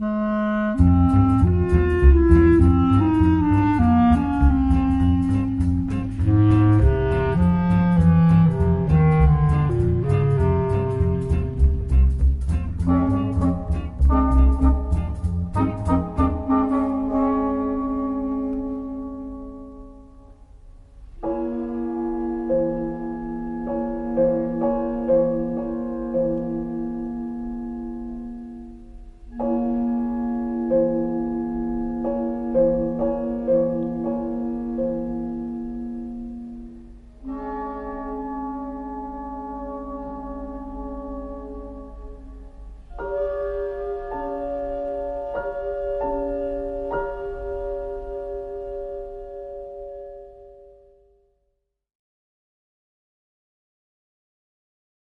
Bye.